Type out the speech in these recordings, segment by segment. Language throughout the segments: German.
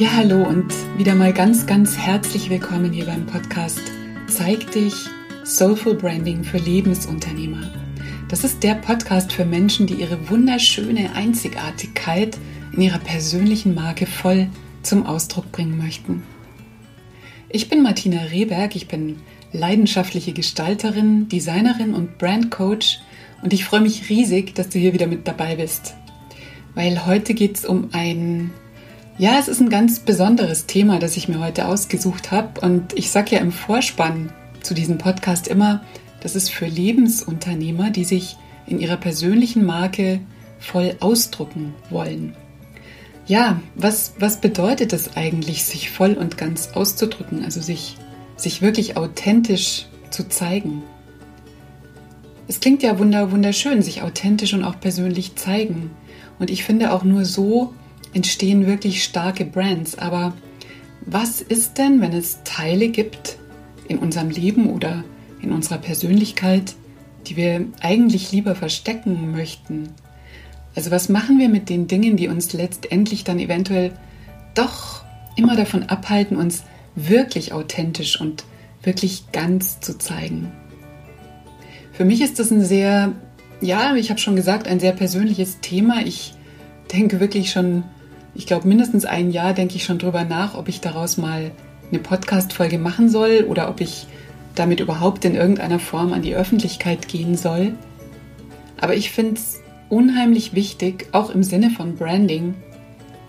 Ja, hallo und wieder mal ganz, ganz herzlich willkommen hier beim Podcast Zeig dich Soulful Branding für Lebensunternehmer. Das ist der Podcast für Menschen, die ihre wunderschöne Einzigartigkeit in ihrer persönlichen Marke voll zum Ausdruck bringen möchten. Ich bin Martina Rehberg, ich bin leidenschaftliche Gestalterin, Designerin und Brandcoach und ich freue mich riesig, dass du hier wieder mit dabei bist. Weil heute geht es um ein ja, es ist ein ganz besonderes Thema, das ich mir heute ausgesucht habe. Und ich sage ja im Vorspann zu diesem Podcast immer, das ist für Lebensunternehmer, die sich in ihrer persönlichen Marke voll ausdrucken wollen. Ja, was, was bedeutet es eigentlich, sich voll und ganz auszudrücken, also sich, sich wirklich authentisch zu zeigen? Es klingt ja wunder, wunderschön, sich authentisch und auch persönlich zeigen. Und ich finde auch nur so entstehen wirklich starke Brands. Aber was ist denn, wenn es Teile gibt in unserem Leben oder in unserer Persönlichkeit, die wir eigentlich lieber verstecken möchten? Also was machen wir mit den Dingen, die uns letztendlich dann eventuell doch immer davon abhalten, uns wirklich authentisch und wirklich ganz zu zeigen? Für mich ist das ein sehr, ja, ich habe schon gesagt, ein sehr persönliches Thema. Ich denke wirklich schon ich glaube, mindestens ein Jahr denke ich schon drüber nach, ob ich daraus mal eine Podcast-Folge machen soll oder ob ich damit überhaupt in irgendeiner Form an die Öffentlichkeit gehen soll. Aber ich finde es unheimlich wichtig, auch im Sinne von Branding,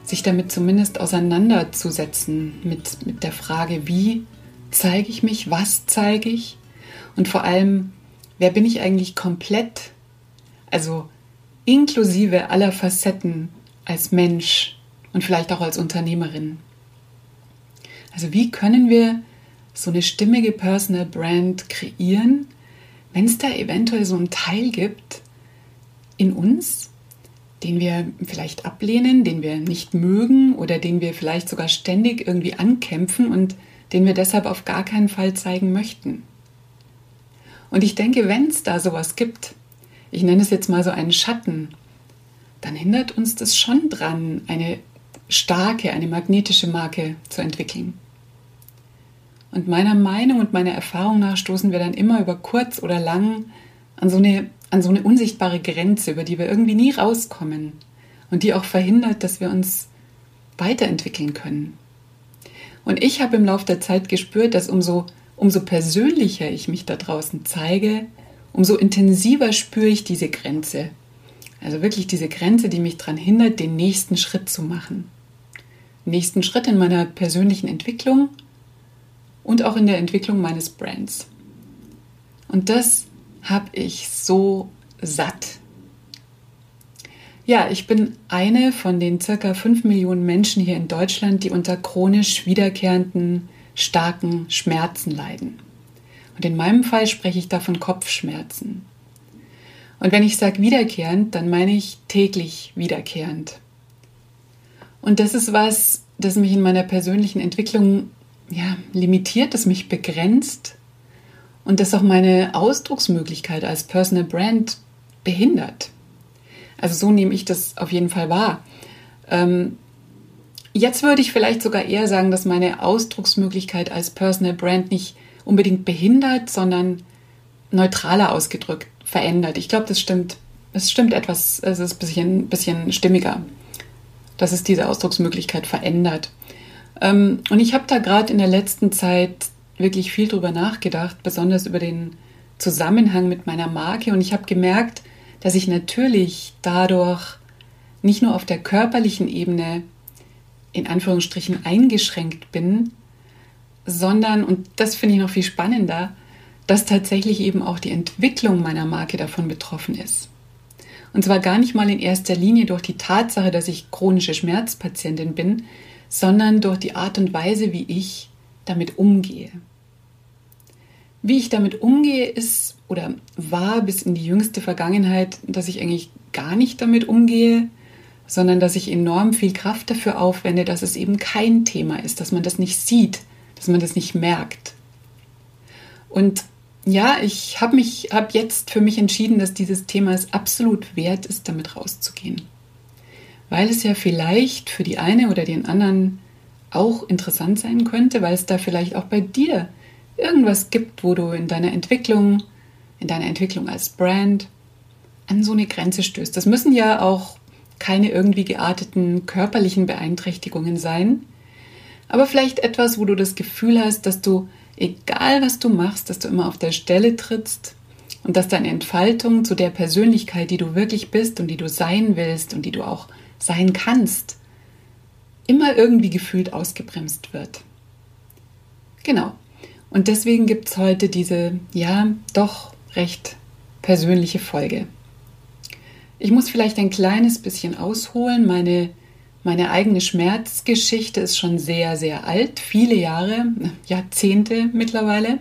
sich damit zumindest auseinanderzusetzen mit, mit der Frage, wie zeige ich mich, was zeige ich und vor allem, wer bin ich eigentlich komplett, also inklusive aller Facetten als Mensch, und vielleicht auch als Unternehmerin. Also wie können wir so eine stimmige Personal Brand kreieren, wenn es da eventuell so einen Teil gibt in uns, den wir vielleicht ablehnen, den wir nicht mögen oder den wir vielleicht sogar ständig irgendwie ankämpfen und den wir deshalb auf gar keinen Fall zeigen möchten. Und ich denke, wenn es da sowas gibt, ich nenne es jetzt mal so einen Schatten, dann hindert uns das schon dran, eine starke, eine magnetische Marke zu entwickeln. Und meiner Meinung und meiner Erfahrung nach stoßen wir dann immer über kurz oder lang an so eine, an so eine unsichtbare Grenze, über die wir irgendwie nie rauskommen und die auch verhindert, dass wir uns weiterentwickeln können. Und ich habe im Laufe der Zeit gespürt, dass umso, umso persönlicher ich mich da draußen zeige, umso intensiver spüre ich diese Grenze. Also wirklich diese Grenze, die mich daran hindert, den nächsten Schritt zu machen nächsten Schritt in meiner persönlichen Entwicklung und auch in der Entwicklung meines Brands. Und das habe ich so satt. Ja, ich bin eine von den circa 5 Millionen Menschen hier in Deutschland, die unter chronisch wiederkehrenden, starken Schmerzen leiden. Und in meinem Fall spreche ich da von Kopfschmerzen. Und wenn ich sage wiederkehrend, dann meine ich täglich wiederkehrend. Und das ist was, das mich in meiner persönlichen Entwicklung ja, limitiert, das mich begrenzt und das auch meine Ausdrucksmöglichkeit als Personal Brand behindert. Also so nehme ich das auf jeden Fall wahr. Ähm, jetzt würde ich vielleicht sogar eher sagen, dass meine Ausdrucksmöglichkeit als Personal Brand nicht unbedingt behindert, sondern neutraler ausgedrückt verändert. Ich glaube, das stimmt. Es stimmt etwas, es ist ein bisschen, bisschen stimmiger dass es diese Ausdrucksmöglichkeit verändert. Ähm, und ich habe da gerade in der letzten Zeit wirklich viel drüber nachgedacht, besonders über den Zusammenhang mit meiner Marke. Und ich habe gemerkt, dass ich natürlich dadurch nicht nur auf der körperlichen Ebene in Anführungsstrichen eingeschränkt bin, sondern, und das finde ich noch viel spannender, dass tatsächlich eben auch die Entwicklung meiner Marke davon betroffen ist. Und zwar gar nicht mal in erster Linie durch die Tatsache, dass ich chronische Schmerzpatientin bin, sondern durch die Art und Weise, wie ich damit umgehe. Wie ich damit umgehe, ist oder war bis in die jüngste Vergangenheit, dass ich eigentlich gar nicht damit umgehe, sondern dass ich enorm viel Kraft dafür aufwende, dass es eben kein Thema ist, dass man das nicht sieht, dass man das nicht merkt. Und ja, ich habe mich, habe jetzt für mich entschieden, dass dieses Thema es absolut wert ist, damit rauszugehen. Weil es ja vielleicht für die eine oder den anderen auch interessant sein könnte, weil es da vielleicht auch bei dir irgendwas gibt, wo du in deiner Entwicklung, in deiner Entwicklung als Brand an so eine Grenze stößt. Das müssen ja auch keine irgendwie gearteten körperlichen Beeinträchtigungen sein, aber vielleicht etwas, wo du das Gefühl hast, dass du, egal was du machst, dass du immer auf der Stelle trittst und dass deine Entfaltung zu der Persönlichkeit, die du wirklich bist und die du sein willst und die du auch sein kannst, immer irgendwie gefühlt ausgebremst wird. Genau. Und deswegen gibt es heute diese, ja, doch recht persönliche Folge. Ich muss vielleicht ein kleines bisschen ausholen. Meine, meine eigene Schmerzgeschichte ist schon sehr, sehr alt, viele Jahre, Jahrzehnte mittlerweile.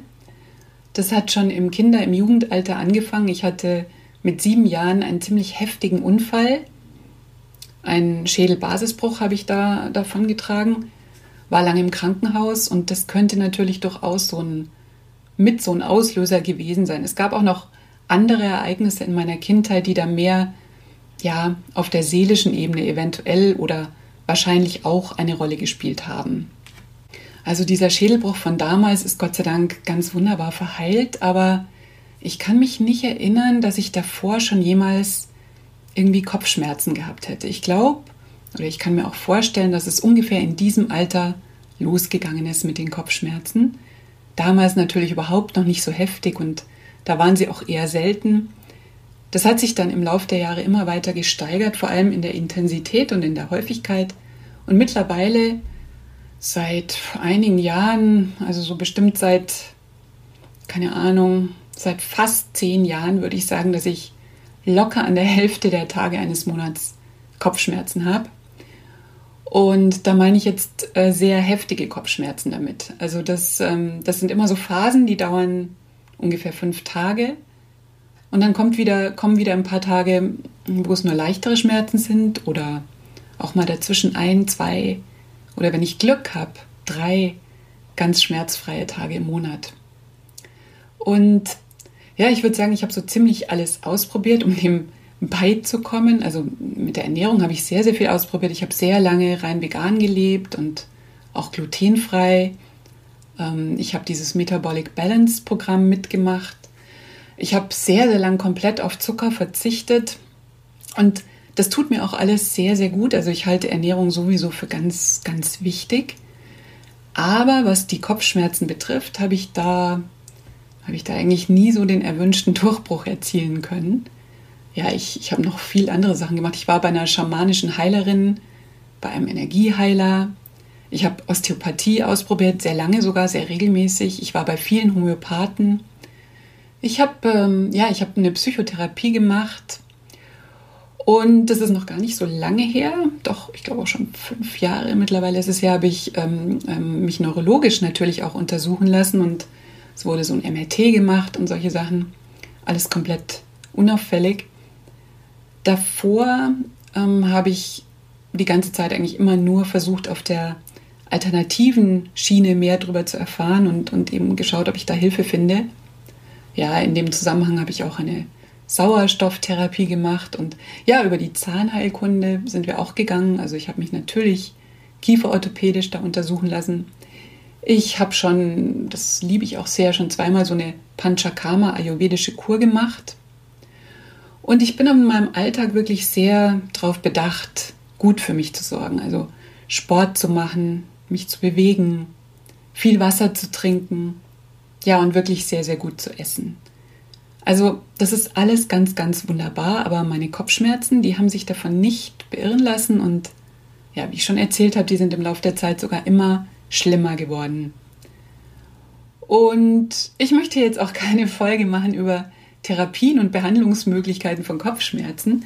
Das hat schon im Kinder-, im Jugendalter angefangen. Ich hatte mit sieben Jahren einen ziemlich heftigen Unfall ein Schädelbasisbruch habe ich da davon getragen, war lange im Krankenhaus und das könnte natürlich durchaus so ein mit so ein Auslöser gewesen sein. Es gab auch noch andere Ereignisse in meiner Kindheit, die da mehr ja auf der seelischen Ebene eventuell oder wahrscheinlich auch eine Rolle gespielt haben. Also dieser Schädelbruch von damals ist Gott sei Dank ganz wunderbar verheilt, aber ich kann mich nicht erinnern, dass ich davor schon jemals irgendwie Kopfschmerzen gehabt hätte. Ich glaube, oder ich kann mir auch vorstellen, dass es ungefähr in diesem Alter losgegangen ist mit den Kopfschmerzen. Damals natürlich überhaupt noch nicht so heftig und da waren sie auch eher selten. Das hat sich dann im Laufe der Jahre immer weiter gesteigert, vor allem in der Intensität und in der Häufigkeit. Und mittlerweile seit einigen Jahren, also so bestimmt seit, keine Ahnung, seit fast zehn Jahren würde ich sagen, dass ich locker an der Hälfte der Tage eines Monats Kopfschmerzen habe. Und da meine ich jetzt äh, sehr heftige Kopfschmerzen damit. Also das, ähm, das sind immer so Phasen, die dauern ungefähr fünf Tage. Und dann kommt wieder, kommen wieder ein paar Tage, wo es nur leichtere Schmerzen sind oder auch mal dazwischen ein, zwei oder wenn ich Glück habe, drei ganz schmerzfreie Tage im Monat. Und ja, ich würde sagen, ich habe so ziemlich alles ausprobiert, um dem beizukommen. Also mit der Ernährung habe ich sehr, sehr viel ausprobiert. Ich habe sehr lange rein vegan gelebt und auch glutenfrei. Ähm, ich habe dieses Metabolic Balance Programm mitgemacht. Ich habe sehr, sehr lang komplett auf Zucker verzichtet. Und das tut mir auch alles sehr, sehr gut. Also ich halte Ernährung sowieso für ganz, ganz wichtig. Aber was die Kopfschmerzen betrifft, habe ich da ich da eigentlich nie so den erwünschten Durchbruch erzielen können. Ja, ich, ich habe noch viel andere Sachen gemacht. Ich war bei einer schamanischen Heilerin, bei einem Energieheiler. Ich habe Osteopathie ausprobiert, sehr lange sogar, sehr regelmäßig. Ich war bei vielen Homöopathen. Ich habe ähm, ja, ich eine Psychotherapie gemacht und das ist noch gar nicht so lange her, doch ich glaube auch schon fünf Jahre mittlerweile ist es ja, habe ich ähm, ähm, mich neurologisch natürlich auch untersuchen lassen und es wurde so ein MRT gemacht und solche Sachen. Alles komplett unauffällig. Davor ähm, habe ich die ganze Zeit eigentlich immer nur versucht, auf der alternativen Schiene mehr darüber zu erfahren und, und eben geschaut, ob ich da Hilfe finde. Ja, in dem Zusammenhang habe ich auch eine Sauerstofftherapie gemacht und ja, über die Zahnheilkunde sind wir auch gegangen. Also ich habe mich natürlich kieferorthopädisch da untersuchen lassen. Ich habe schon, das liebe ich auch sehr, schon zweimal so eine Panchakarma ayurvedische Kur gemacht. Und ich bin in meinem Alltag wirklich sehr darauf bedacht, gut für mich zu sorgen. Also Sport zu machen, mich zu bewegen, viel Wasser zu trinken. Ja, und wirklich sehr, sehr gut zu essen. Also das ist alles ganz, ganz wunderbar, aber meine Kopfschmerzen, die haben sich davon nicht beirren lassen und ja, wie ich schon erzählt habe, die sind im Laufe der Zeit sogar immer schlimmer geworden. Und ich möchte jetzt auch keine Folge machen über Therapien und Behandlungsmöglichkeiten von Kopfschmerzen.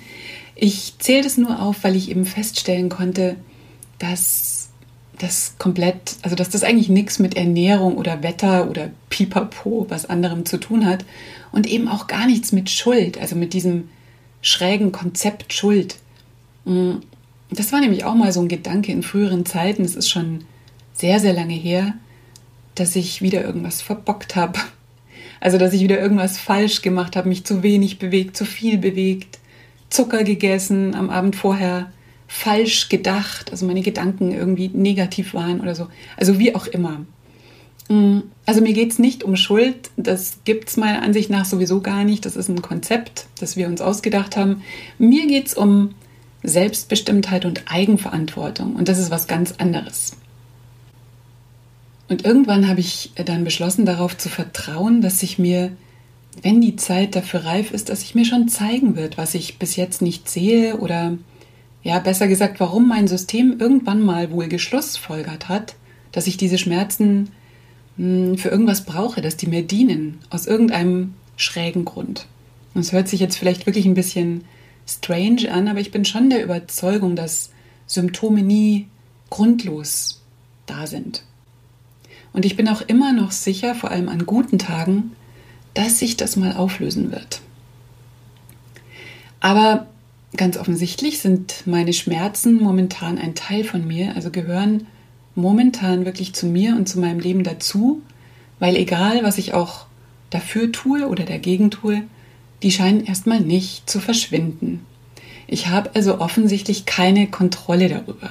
Ich zähle das nur auf, weil ich eben feststellen konnte, dass das komplett, also dass das eigentlich nichts mit Ernährung oder Wetter oder Pipapo, was anderem zu tun hat und eben auch gar nichts mit Schuld, also mit diesem schrägen Konzept Schuld. Mm, das war nämlich auch mal so ein Gedanke in früheren Zeiten. Es ist schon sehr, sehr lange her, dass ich wieder irgendwas verbockt habe. Also, dass ich wieder irgendwas falsch gemacht habe, mich zu wenig bewegt, zu viel bewegt, Zucker gegessen, am Abend vorher falsch gedacht, also meine Gedanken irgendwie negativ waren oder so. Also wie auch immer. Mm, also mir geht es nicht um Schuld, das gibt es meiner Ansicht nach sowieso gar nicht. Das ist ein Konzept, das wir uns ausgedacht haben. Mir geht es um Selbstbestimmtheit und Eigenverantwortung und das ist was ganz anderes. Und irgendwann habe ich dann beschlossen, darauf zu vertrauen, dass sich mir, wenn die Zeit dafür reif ist, dass sich mir schon zeigen wird, was ich bis jetzt nicht sehe oder ja, besser gesagt, warum mein System irgendwann mal wohl geschlussfolgert hat, dass ich diese Schmerzen hm, für irgendwas brauche, dass die mir dienen, aus irgendeinem schrägen Grund. Und es hört sich jetzt vielleicht wirklich ein bisschen strange an, aber ich bin schon der Überzeugung, dass Symptome nie grundlos da sind. Und ich bin auch immer noch sicher, vor allem an guten Tagen, dass sich das mal auflösen wird. Aber ganz offensichtlich sind meine Schmerzen momentan ein Teil von mir, also gehören momentan wirklich zu mir und zu meinem Leben dazu, weil egal, was ich auch dafür tue oder dagegen tue, die scheinen erstmal nicht zu verschwinden. Ich habe also offensichtlich keine Kontrolle darüber.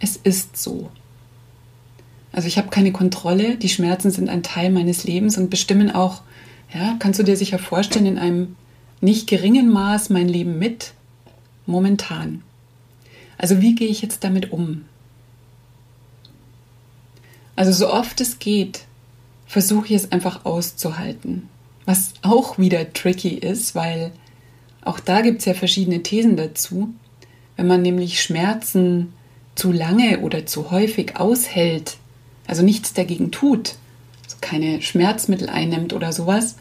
Es ist so. Also ich habe keine Kontrolle, die Schmerzen sind ein Teil meines Lebens und bestimmen auch, ja, kannst du dir sicher vorstellen, in einem nicht geringen Maß mein Leben mit, momentan. Also wie gehe ich jetzt damit um? Also so oft es geht, versuche ich es einfach auszuhalten. Was auch wieder tricky ist, weil auch da gibt es ja verschiedene Thesen dazu. Wenn man nämlich Schmerzen zu lange oder zu häufig aushält, also nichts dagegen tut, also keine Schmerzmittel einnimmt oder sowas,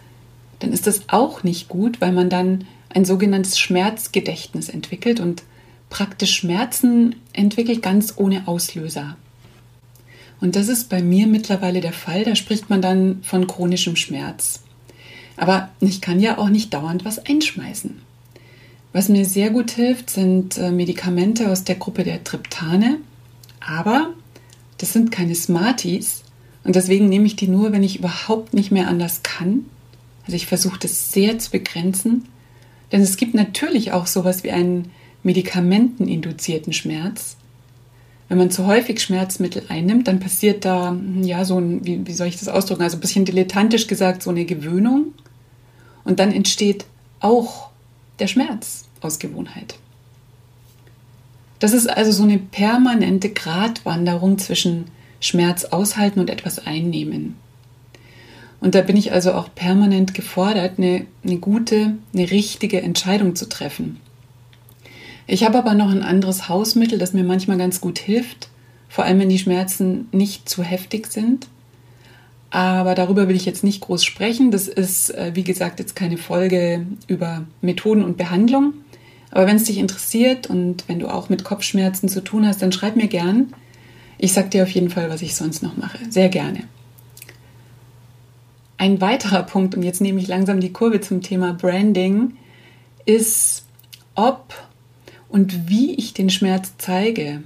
dann ist das auch nicht gut, weil man dann ein sogenanntes Schmerzgedächtnis entwickelt und praktisch Schmerzen entwickelt ganz ohne Auslöser. Und das ist bei mir mittlerweile der Fall, da spricht man dann von chronischem Schmerz. Aber ich kann ja auch nicht dauernd was einschmeißen. Was mir sehr gut hilft, sind äh, Medikamente aus der Gruppe der Triptane, aber das sind keine Smarties und deswegen nehme ich die nur, wenn ich überhaupt nicht mehr anders kann. Also ich versuche das sehr zu begrenzen, denn es gibt natürlich auch sowas wie einen medikamenteninduzierten Schmerz. Wenn man zu häufig Schmerzmittel einnimmt, dann passiert da, ja, so ein, wie, wie soll ich das ausdrücken, also ein bisschen dilettantisch gesagt, so eine Gewöhnung. Und dann entsteht auch der Schmerz aus Gewohnheit. Das ist also so eine permanente Gratwanderung zwischen Schmerz aushalten und etwas einnehmen. Und da bin ich also auch permanent gefordert, eine, eine gute, eine richtige Entscheidung zu treffen. Ich habe aber noch ein anderes Hausmittel, das mir manchmal ganz gut hilft, vor allem wenn die Schmerzen nicht zu heftig sind. Aber darüber will ich jetzt nicht groß sprechen. Das ist, äh, wie gesagt, jetzt keine Folge über Methoden und Behandlung. Aber wenn es dich interessiert und wenn du auch mit Kopfschmerzen zu tun hast, dann schreib mir gern. Ich sag dir auf jeden Fall, was ich sonst noch mache. Sehr gerne. Ein weiterer Punkt, und jetzt nehme ich langsam die Kurve zum Thema Branding, ist, ob und wie ich den Schmerz zeige.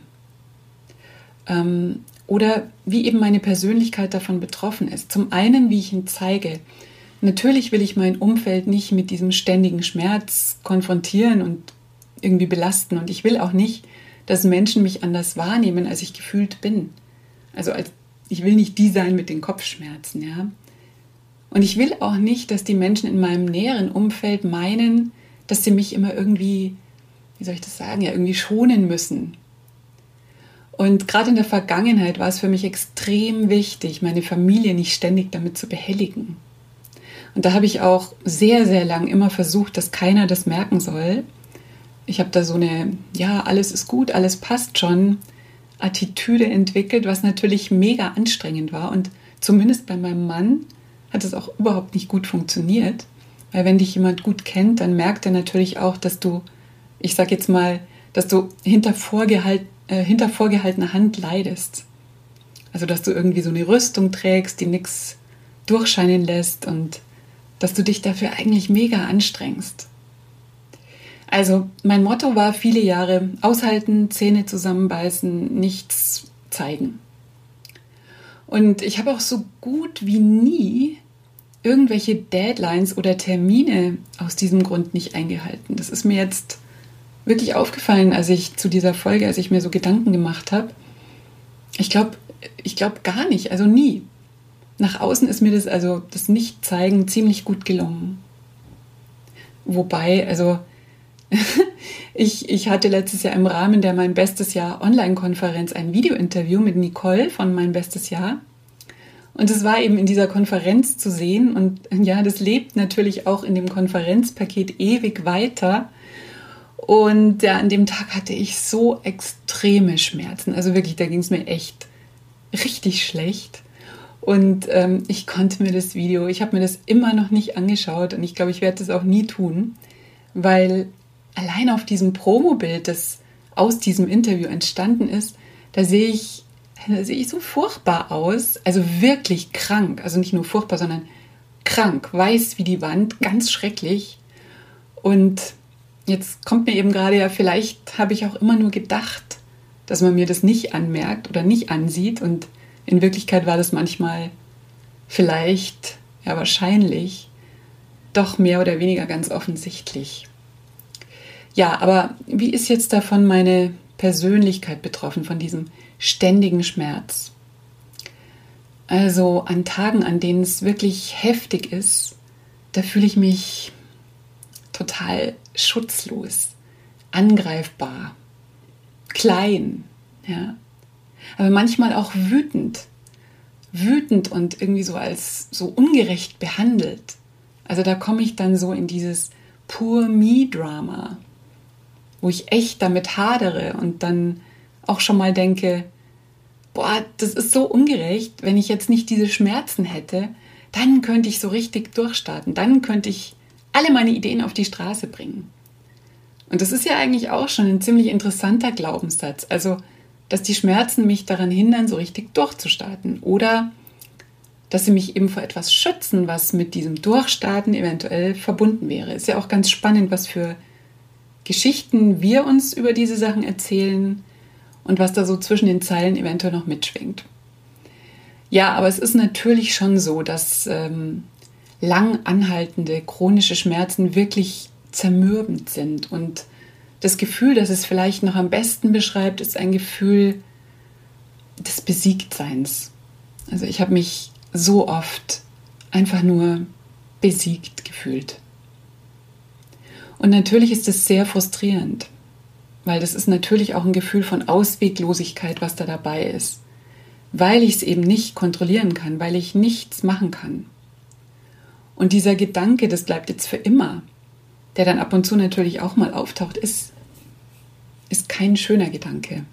Ähm, oder wie eben meine Persönlichkeit davon betroffen ist. Zum einen, wie ich ihn zeige. Natürlich will ich mein Umfeld nicht mit diesem ständigen Schmerz konfrontieren und irgendwie belasten. Und ich will auch nicht, dass Menschen mich anders wahrnehmen, als ich gefühlt bin. Also als, ich will nicht die sein mit den Kopfschmerzen, ja. Und ich will auch nicht, dass die Menschen in meinem näheren Umfeld meinen, dass sie mich immer irgendwie, wie soll ich das sagen, ja, irgendwie schonen müssen. Und gerade in der Vergangenheit war es für mich extrem wichtig, meine Familie nicht ständig damit zu behelligen. Und da habe ich auch sehr, sehr lang immer versucht, dass keiner das merken soll ich habe da so eine, ja, alles ist gut, alles passt schon, Attitüde entwickelt, was natürlich mega anstrengend war. Und zumindest bei meinem Mann hat es auch überhaupt nicht gut funktioniert. Weil wenn dich jemand gut kennt, dann merkt er natürlich auch, dass du, ich sag jetzt mal, dass du hinter, vorgehalt, äh, hinter vorgehaltener Hand leidest. Also dass du irgendwie so eine Rüstung trägst, die nichts durchscheinen lässt und dass du dich dafür eigentlich mega anstrengst. Also mein Motto war viele Jahre aushalten, Zähne zusammenbeißen, nichts zeigen. Und ich habe auch so gut wie nie irgendwelche Deadlines oder Termine aus diesem Grund nicht eingehalten. Das ist mir jetzt wirklich aufgefallen, als ich zu dieser Folge, als ich mir so Gedanken gemacht habe. Ich glaube, ich glaube gar nicht, also nie. Nach außen ist mir das, also das Nicht-Zeigen ziemlich gut gelungen. Wobei, also ich, ich hatte letztes Jahr im Rahmen der Mein Bestes Jahr Online-Konferenz ein Video-Interview mit Nicole von Mein Bestes Jahr. Und es war eben in dieser Konferenz zu sehen. Und ja, das lebt natürlich auch in dem Konferenzpaket ewig weiter. Und ja, an dem Tag hatte ich so extreme Schmerzen. Also wirklich, da ging es mir echt richtig schlecht. Und ähm, ich konnte mir das Video, ich habe mir das immer noch nicht angeschaut und ich glaube, ich werde das auch nie tun, weil allein auf diesem Promobild, das aus diesem Interview entstanden ist, da sehe ich, da sehe ich so furchtbar aus, also wirklich krank, also nicht nur furchtbar, sondern krank, weiß wie die Wand, ganz schrecklich. Und jetzt kommt mir eben gerade ja, vielleicht habe ich auch immer nur gedacht, dass man mir das nicht anmerkt oder nicht ansieht. Und in Wirklichkeit war das manchmal vielleicht, ja wahrscheinlich, doch mehr oder weniger ganz offensichtlich. Ja, aber wie ist jetzt davon meine Persönlichkeit betroffen, von diesem ständigen Schmerz? Also an Tagen, an denen es wirklich heftig ist, da fühle ich mich total schutzlos, angreifbar, klein, ja. Aber manchmal auch wütend, wütend und irgendwie so als so ungerecht behandelt. Also da komme ich dann so in dieses Poor Me Drama wo ich echt damit hadere und dann auch schon mal denke, boah, das ist so ungerecht, wenn ich jetzt nicht diese Schmerzen hätte, dann könnte ich so richtig durchstarten, dann könnte ich alle meine Ideen auf die Straße bringen. Und das ist ja eigentlich auch schon ein ziemlich interessanter Glaubenssatz, also dass die Schmerzen mich daran hindern, so richtig durchzustarten oder dass sie mich eben vor etwas schützen, was mit diesem Durchstarten eventuell verbunden wäre. Ist ja auch ganz spannend, was für Geschichten wir uns über diese Sachen erzählen und was da so zwischen den Zeilen eventuell noch mitschwingt. Ja, aber es ist natürlich schon so, dass ähm, lang anhaltende chronische Schmerzen wirklich zermürbend sind. Und das Gefühl, das es vielleicht noch am besten beschreibt, ist ein Gefühl des Besiegtseins. Also ich habe mich so oft einfach nur besiegt gefühlt. Und natürlich ist es sehr frustrierend, weil das ist natürlich auch ein Gefühl von Ausweglosigkeit, was da dabei ist, weil ich es eben nicht kontrollieren kann, weil ich nichts machen kann. Und dieser Gedanke, das bleibt jetzt für immer, der dann ab und zu natürlich auch mal auftaucht, ist, ist kein schöner Gedanke.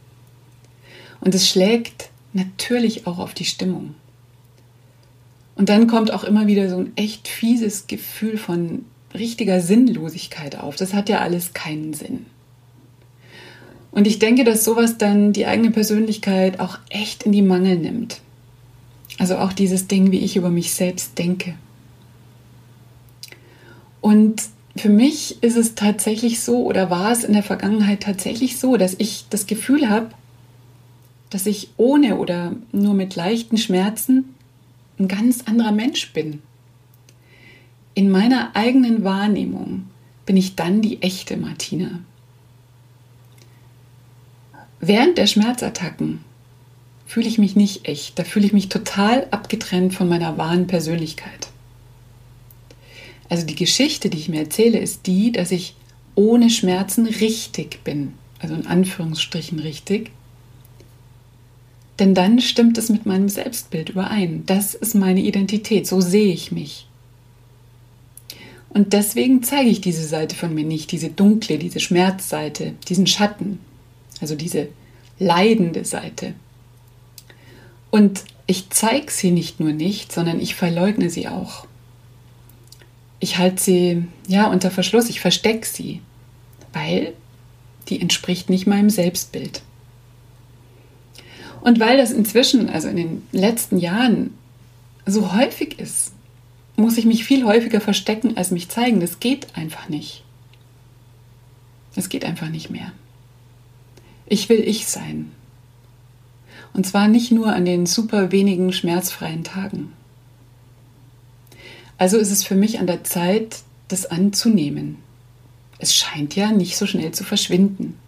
Und es schlägt natürlich auch auf die Stimmung. Und dann kommt auch immer wieder so ein echt fieses Gefühl von richtiger Sinnlosigkeit auf. Das hat ja alles keinen Sinn. Und ich denke, dass sowas dann die eigene Persönlichkeit auch echt in die Mangel nimmt. Also auch dieses Ding, wie ich über mich selbst denke. Und für mich ist es tatsächlich so oder war es in der Vergangenheit tatsächlich so, dass ich das Gefühl habe, dass ich ohne oder nur mit leichten Schmerzen ein ganz anderer Mensch bin in meiner eigenen Wahrnehmung bin ich dann die echte Martina. Während der Schmerzattacken fühle ich mich nicht echt, da fühle ich mich total abgetrennt von meiner wahren Persönlichkeit. Also die Geschichte, die ich mir erzähle, ist die, dass ich ohne Schmerzen richtig bin, also in Anführungsstrichen richtig. Denn dann stimmt es mit meinem Selbstbild überein. Das ist meine Identität, so sehe ich mich. Und deswegen zeige ich diese Seite von mir nicht, diese dunkle, diese Schmerzseite, diesen Schatten, also diese leidende Seite. Und ich zeige sie nicht nur nicht, sondern ich verleugne sie auch. Ich halte sie ja unter Verschluss, ich verstecke sie, weil die entspricht nicht meinem Selbstbild. Und weil das inzwischen, also in den letzten Jahren, so häufig ist, muss ich mich viel häufiger verstecken, als mich zeigen. Das geht einfach nicht. Es geht einfach nicht mehr. Ich will ich sein. Und zwar nicht nur an den super wenigen schmerzfreien Tagen. Also ist es für mich an der Zeit, das anzunehmen. es scheint ja nicht so schnell zu verschwinden.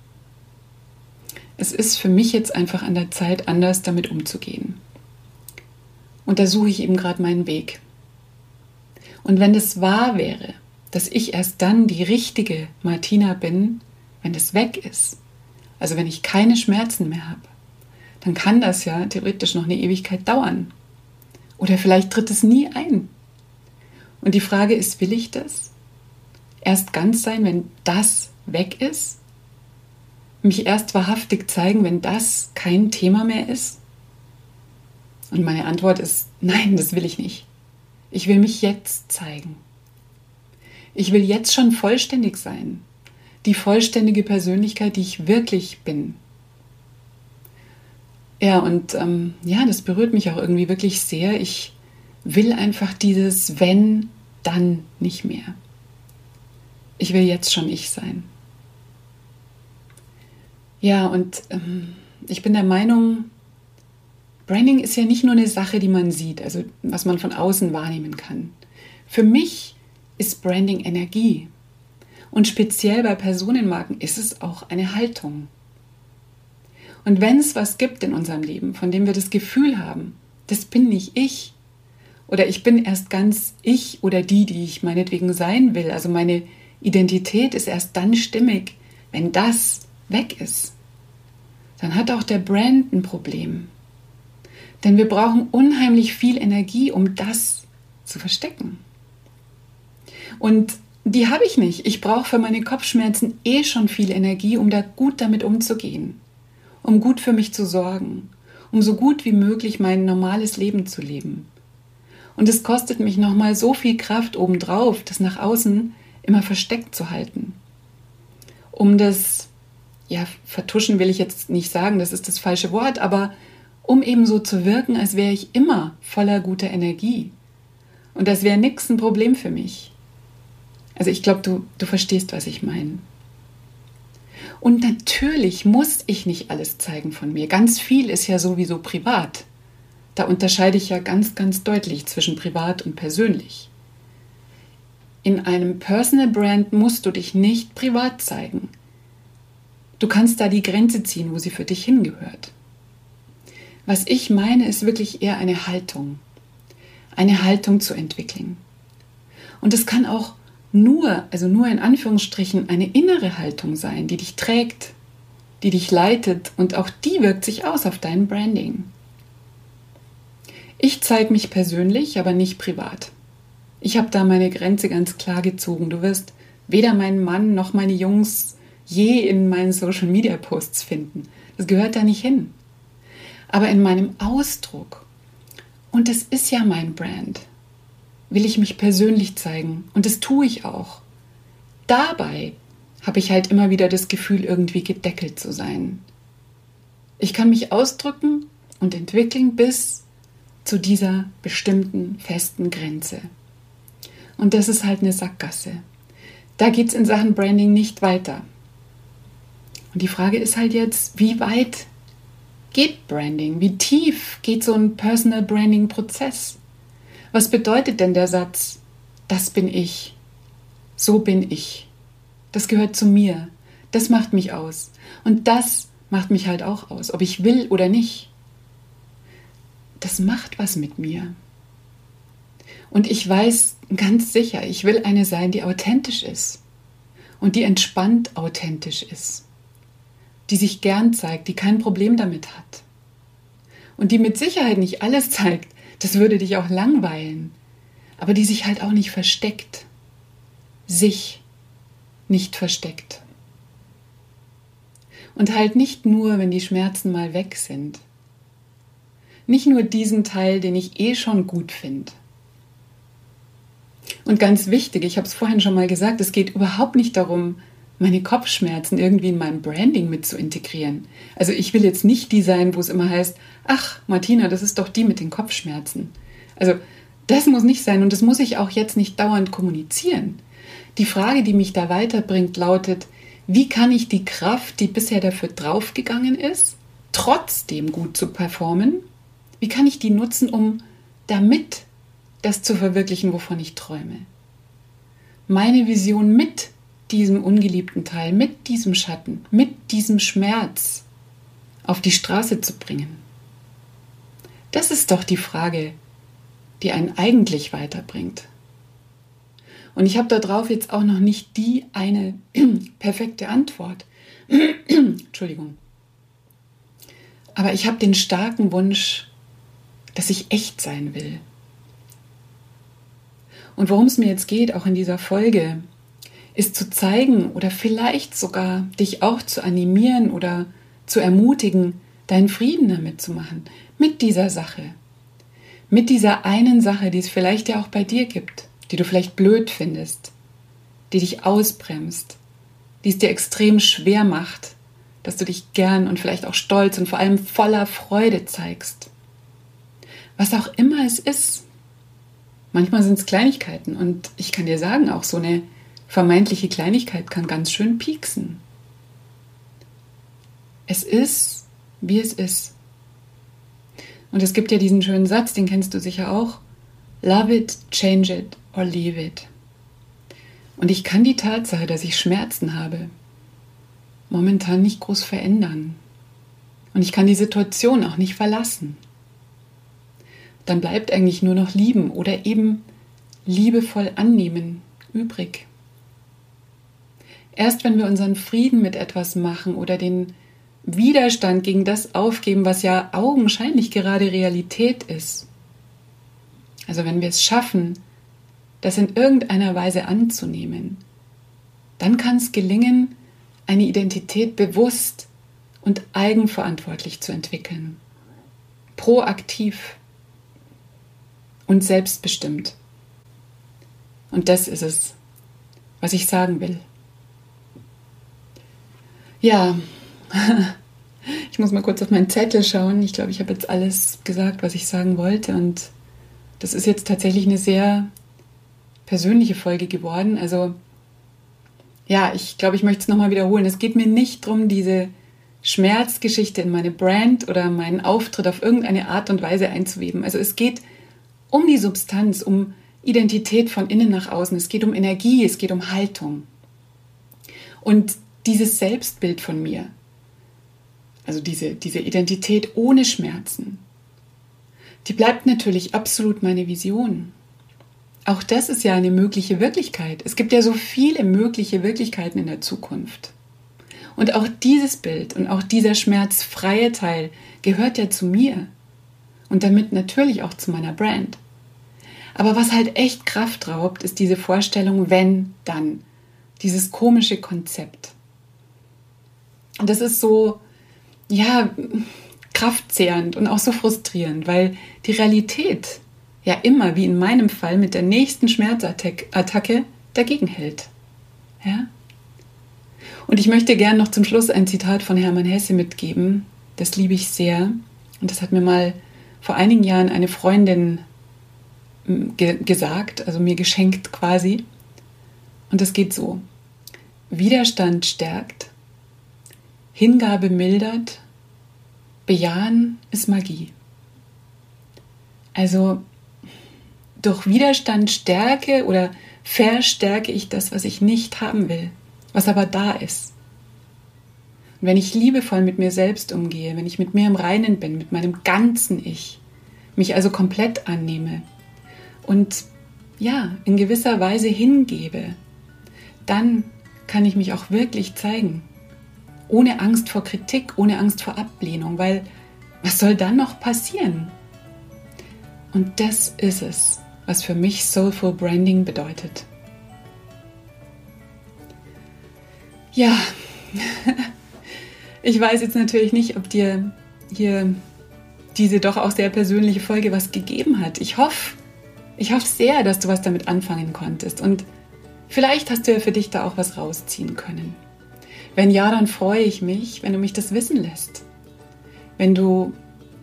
Es ist für mich jetzt einfach an der Zeit, anders damit umzugehen. Und da suche ich eben gerade meinen Weg. Und wenn es wahr wäre, dass ich erst dann die richtige Martina bin, wenn es weg ist, also wenn ich keine Schmerzen mehr habe, dann kann das ja theoretisch noch eine Ewigkeit dauern. Oder vielleicht tritt es nie ein. Und die Frage ist, will ich das? Erst ganz sein, wenn das weg ist? Mich erst wahrhaftig zeigen, wenn das kein Thema mehr ist? Und meine Antwort ist, nein, das will ich nicht. Ich will mich jetzt zeigen. Ich will jetzt schon vollständig sein. Die vollständige Persönlichkeit, die ich wirklich bin. Ja, und ähm, ja, das berührt mich auch irgendwie wirklich sehr. Ich will einfach dieses wenn, dann nicht mehr. Ich will jetzt schon ich sein. Ja, und ähm, ich bin der Meinung, Branding ist ja nicht nur eine Sache, die man sieht, also was man von außen wahrnehmen kann. Für mich ist Branding Energie. Und speziell bei Personenmarken ist es auch eine Haltung. Und wenn es was gibt in unserem Leben, von dem wir das Gefühl haben, das bin nicht ich, oder ich bin erst ganz ich oder die, die ich meinetwegen sein will, also meine Identität ist erst dann stimmig, wenn das weg ist, dann hat auch der Brand ein Problem. Denn wir brauchen unheimlich viel Energie, um das zu verstecken. Und die habe ich nicht. Ich brauche für meine Kopfschmerzen eh schon viel Energie, um da gut damit umzugehen, um gut für mich zu sorgen, um so gut wie möglich mein normales Leben zu leben. Und es kostet mich nochmal so viel Kraft obendrauf, das nach außen immer versteckt zu halten. Um das, ja, vertuschen will ich jetzt nicht sagen, das ist das falsche Wort, aber um eben so zu wirken, als wäre ich immer voller guter Energie. Und das wäre nix ein Problem für mich. Also ich glaube, du, du verstehst, was ich meine. Und natürlich muss ich nicht alles zeigen von mir. Ganz viel ist ja sowieso privat. Da unterscheide ich ja ganz, ganz deutlich zwischen privat und persönlich. In einem Personal Brand musst du dich nicht privat zeigen. Du kannst da die Grenze ziehen, wo sie für dich hingehört. Was ich meine, ist wirklich eher eine Haltung. Eine Haltung zu entwickeln. Und es kann auch nur, also nur in Anführungsstrichen, eine innere Haltung sein, die dich trägt, die dich leitet und auch die wirkt sich aus auf dein Branding. Ich zeige mich persönlich, aber nicht privat. Ich habe da meine Grenze ganz klar gezogen. Du wirst weder meinen Mann noch meine Jungs je in meinen Social Media Posts finden. Das gehört da nicht hin aber in meinem Ausdruck. Und das ist ja mein Brand. Will ich mich persönlich zeigen und das tue ich auch. Dabei habe ich halt immer wieder das Gefühl, irgendwie gedeckelt zu sein. Ich kann mich ausdrücken und entwickeln bis zu dieser bestimmten festen Grenze. Und das ist halt eine Sackgasse. Da geht es in Sachen Branding nicht weiter. Und die Frage ist halt jetzt, wie weit geht Branding? Wie tief geht so ein Personal Branding Prozess? Was bedeutet denn der Satz, das bin ich, so bin ich, das gehört zu mir, das macht mich aus und das macht mich halt auch aus, ob ich will oder nicht. Das macht was mit mir. Und ich weiß ganz sicher, ich will eine sein, die authentisch ist und die entspannt authentisch ist die sich gern zeigt, die kein Problem damit hat. Und die mit Sicherheit nicht alles zeigt, das würde dich auch langweilen, aber die sich halt auch nicht versteckt. Sich nicht versteckt. Und halt nicht nur, wenn die Schmerzen mal weg sind. Nicht nur diesen Teil, den ich eh schon gut finde. Und ganz wichtig, ich habe es vorhin schon mal gesagt, es geht überhaupt nicht darum, meine Kopfschmerzen irgendwie in mein Branding mit zu integrieren. Also ich will jetzt nicht die sein, wo es immer heißt, ach, Martina, das ist doch die mit den Kopfschmerzen. Also das muss nicht sein und das muss ich auch jetzt nicht dauernd kommunizieren. Die Frage, die mich da weiterbringt, lautet, wie kann ich die Kraft, die bisher dafür draufgegangen ist, trotzdem gut zu performen, wie kann ich die nutzen, um damit das zu verwirklichen, wovon ich träume? Meine Vision mit diesem ungeliebten Teil, mit diesem Schatten, mit diesem Schmerz auf die Straße zu bringen? Das ist doch die Frage, die einen eigentlich weiterbringt. Und ich habe darauf jetzt auch noch nicht die eine perfekte Antwort. Entschuldigung. Aber ich habe den starken Wunsch, dass ich echt sein will. Und worum es mir jetzt geht, auch in dieser Folge, ist zu zeigen oder vielleicht sogar dich auch zu animieren oder zu ermutigen, deinen Frieden damit zu machen, mit dieser Sache, mit dieser einen Sache, die es vielleicht ja auch bei dir gibt, die du vielleicht blöd findest, die dich ausbremst, die es dir extrem schwer macht, dass du dich gern und vielleicht auch stolz und vor allem voller Freude zeigst. Was auch immer es ist. Manchmal sind es Kleinigkeiten und ich kann dir sagen, auch so eine vermeintliche Kleinigkeit kann ganz schön pieksen. Es ist, wie es ist. Und es gibt ja diesen schönen Satz, den kennst du sicher auch. Love it, change it or leave it. Und ich kann die Tatsache, dass ich Schmerzen habe, momentan nicht groß verändern. Und ich kann die Situation auch nicht verlassen. Dann bleibt eigentlich nur noch lieben oder eben liebevoll annehmen übrig. Erst wenn wir unseren Frieden mit etwas machen oder den Widerstand gegen das aufgeben, was ja augenscheinlich gerade Realität ist. Also wenn wir es schaffen, das in irgendeiner Weise anzunehmen, dann kann es gelingen, eine Identität bewusst und eigenverantwortlich zu entwickeln. Proaktiv und selbstbestimmt. Und das ist es, was ich sagen will. Ja, ich muss mal kurz auf meinen Zettel schauen. Ich glaube, ich habe jetzt alles gesagt, was ich sagen wollte. Und das ist jetzt tatsächlich eine sehr persönliche Folge geworden. Also ja, ich glaube, ich möchte es nochmal wiederholen. Es geht mir nicht darum, diese Schmerzgeschichte in meine Brand oder meinen Auftritt auf irgendeine Art und Weise einzuweben. Also es geht um die Substanz, um Identität von innen nach außen. Es geht um Energie, es geht um Haltung. Und dieses Selbstbild von mir, also diese, diese Identität ohne Schmerzen, die bleibt natürlich absolut meine Vision. Auch das ist ja eine mögliche Wirklichkeit. Es gibt ja so viele mögliche Wirklichkeiten in der Zukunft. Und auch dieses Bild und auch dieser schmerzfreie Teil gehört ja zu mir und damit natürlich auch zu meiner Brand. Aber was halt echt Kraft raubt, ist diese Vorstellung, wenn, dann. Dieses komische Konzept. Und das ist so, ja, kraftzehrend und auch so frustrierend, weil die Realität ja immer, wie in meinem Fall, mit der nächsten Schmerzattacke dagegen hält. Ja? Und ich möchte gern noch zum Schluss ein Zitat von Hermann Hesse mitgeben. Das liebe ich sehr. Und das hat mir mal vor einigen Jahren eine Freundin hm, ge gesagt, also mir geschenkt quasi. Und das geht so. Widerstand stärkt, Hingabe mildert, Bejahen ist Magie. Also durch Widerstand stärke oder verstärke ich das, was ich nicht haben will, was aber da ist. Und wenn ich liebevoll mit mir selbst umgehe, wenn ich mit mir im Reinen bin, mit meinem ganzen Ich, mich also komplett annehme und ja, in gewisser Weise hingebe, dann kann ich mich auch wirklich zeigen ohne Angst vor Kritik, ohne Angst vor Ablehnung, weil was soll dann noch passieren? Und das ist es, was für mich Soulful Branding bedeutet. Ja, ich weiß jetzt natürlich nicht, ob dir hier diese doch auch sehr persönliche Folge was gegeben hat. Ich hoffe, ich hoffe sehr, dass du was damit anfangen konntest und vielleicht hast du ja für dich da auch was rausziehen können. Wenn ja, dann freue ich mich, wenn du mich das wissen lässt. Wenn du,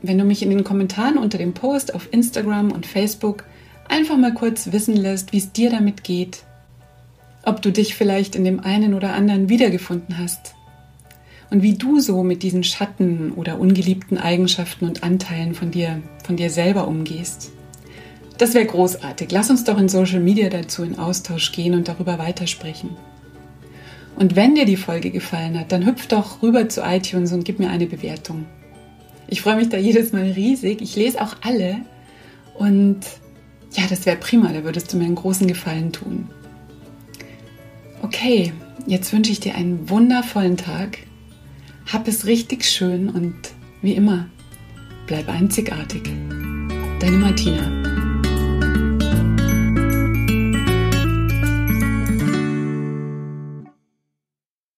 wenn du mich in den Kommentaren unter dem Post auf Instagram und Facebook einfach mal kurz wissen lässt, wie es dir damit geht. Ob du dich vielleicht in dem einen oder anderen wiedergefunden hast. Und wie du so mit diesen Schatten oder ungeliebten Eigenschaften und Anteilen von dir, von dir selber umgehst. Das wäre großartig. Lass uns doch in Social Media dazu in Austausch gehen und darüber weitersprechen. Und wenn dir die Folge gefallen hat, dann hüpf doch rüber zu iTunes und gib mir eine Bewertung. Ich freue mich da jedes Mal riesig. Ich lese auch alle. Und ja, das wäre prima. Da würdest du mir einen großen Gefallen tun. Okay, jetzt wünsche ich dir einen wundervollen Tag. Hab es richtig schön und wie immer, bleib einzigartig. Deine Martina.